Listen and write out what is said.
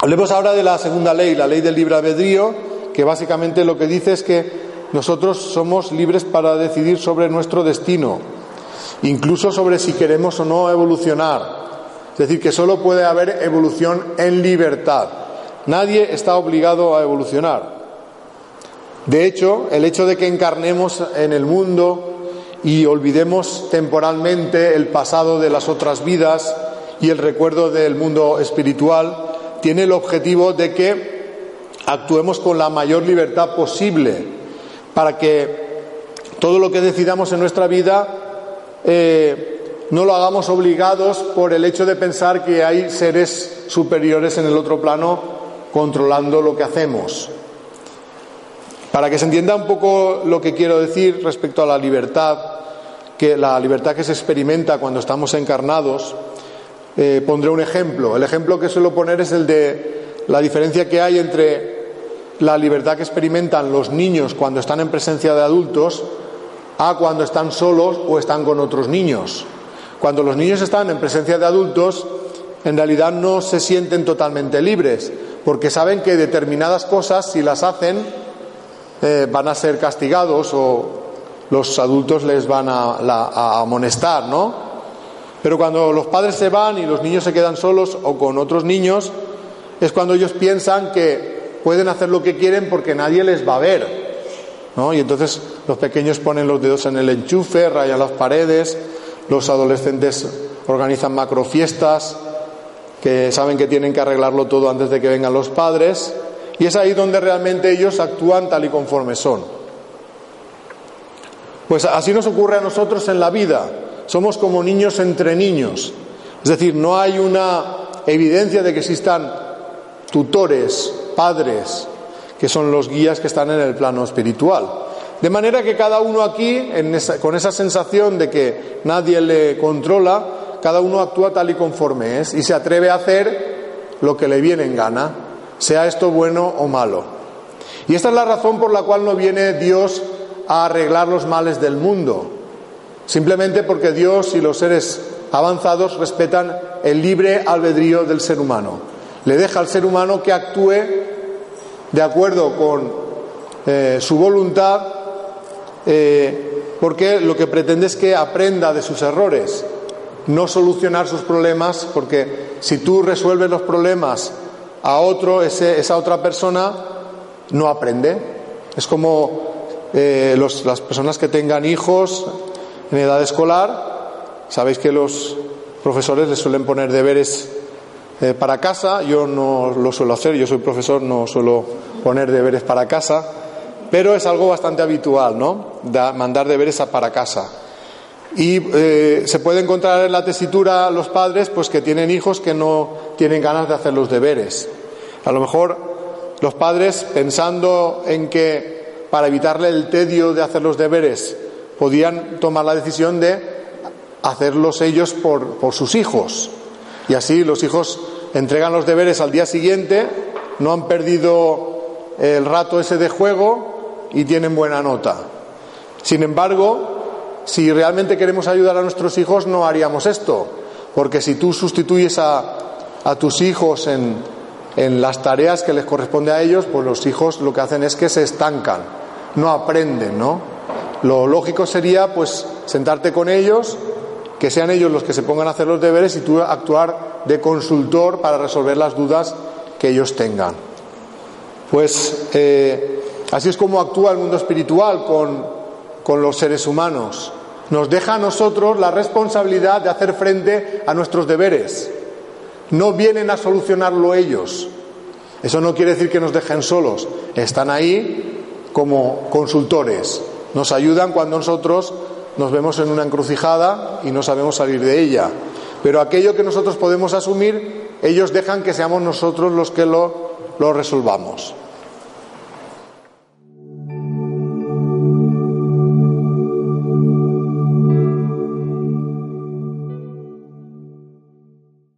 Hablemos ahora de la segunda ley, la ley del libre albedrío, que básicamente lo que dice es que nosotros somos libres para decidir sobre nuestro destino, incluso sobre si queremos o no evolucionar. Es decir, que solo puede haber evolución en libertad. Nadie está obligado a evolucionar. De hecho, el hecho de que encarnemos en el mundo y olvidemos temporalmente el pasado de las otras vidas y el recuerdo del mundo espiritual tiene el objetivo de que actuemos con la mayor libertad posible para que todo lo que decidamos en nuestra vida eh, no lo hagamos obligados por el hecho de pensar que hay seres superiores en el otro plano controlando lo que hacemos. Para que se entienda un poco lo que quiero decir respecto a la libertad, que la libertad que se experimenta cuando estamos encarnados, eh, pondré un ejemplo. El ejemplo que suelo poner es el de la diferencia que hay entre la libertad que experimentan los niños cuando están en presencia de adultos a cuando están solos o están con otros niños. Cuando los niños están en presencia de adultos, en realidad no se sienten totalmente libres, porque saben que determinadas cosas, si las hacen, eh, van a ser castigados o los adultos les van a, amonestar, ¿no? Pero cuando los padres se van y los niños se quedan solos o con otros niños, es cuando ellos piensan que pueden hacer lo que quieren porque nadie les va a ver. ¿no? Y entonces los pequeños ponen los dedos en el enchufe, rayan las paredes, los adolescentes organizan macrofiestas, que saben que tienen que arreglarlo todo antes de que vengan los padres, y es ahí donde realmente ellos actúan tal y conforme son. Pues así nos ocurre a nosotros en la vida. Somos como niños entre niños. Es decir, no hay una evidencia de que existan tutores, padres, que son los guías que están en el plano espiritual. De manera que cada uno aquí, con esa sensación de que nadie le controla, cada uno actúa tal y conforme es y se atreve a hacer lo que le viene en gana sea esto bueno o malo. Y esta es la razón por la cual no viene Dios a arreglar los males del mundo, simplemente porque Dios y los seres avanzados respetan el libre albedrío del ser humano. Le deja al ser humano que actúe de acuerdo con eh, su voluntad, eh, porque lo que pretende es que aprenda de sus errores, no solucionar sus problemas, porque si tú resuelves los problemas a otro, esa otra persona no aprende. Es como eh, las personas que tengan hijos en edad escolar, sabéis que los profesores les suelen poner deberes eh, para casa, yo no lo suelo hacer, yo soy profesor, no suelo poner deberes para casa, pero es algo bastante habitual, ¿no? mandar deberes para casa. Y eh, se puede encontrar en la tesitura los padres pues que tienen hijos que no tienen ganas de hacer los deberes. A lo mejor los padres, pensando en que para evitarle el tedio de hacer los deberes, podían tomar la decisión de hacerlos ellos por, por sus hijos. Y así los hijos entregan los deberes al día siguiente, no han perdido el rato ese de juego y tienen buena nota. Sin embargo, si realmente queremos ayudar a nuestros hijos, no haríamos esto, porque si tú sustituyes a, tus hijos en, las tareas que les corresponde a ellos, pues los hijos lo que hacen es que se estancan, no aprenden, ¿no? Lo lógico sería, pues, sentarte con ellos, que sean ellos los que se pongan a hacer los deberes y tú actuar de consultor para resolver las dudas que ellos tengan. Pues eh, así es como actúa el mundo espiritual con los seres humanos nos deja a nosotros la responsabilidad de hacer frente a nuestros deberes. No vienen a solucionarlo ellos. Eso no quiere decir que nos dejen solos. Están ahí como consultores. Nos ayudan cuando nosotros nos vemos en una encrucijada y no sabemos salir de ella. Pero aquello que nosotros podemos asumir, ellos dejan que seamos nosotros los que lo, lo resolvamos.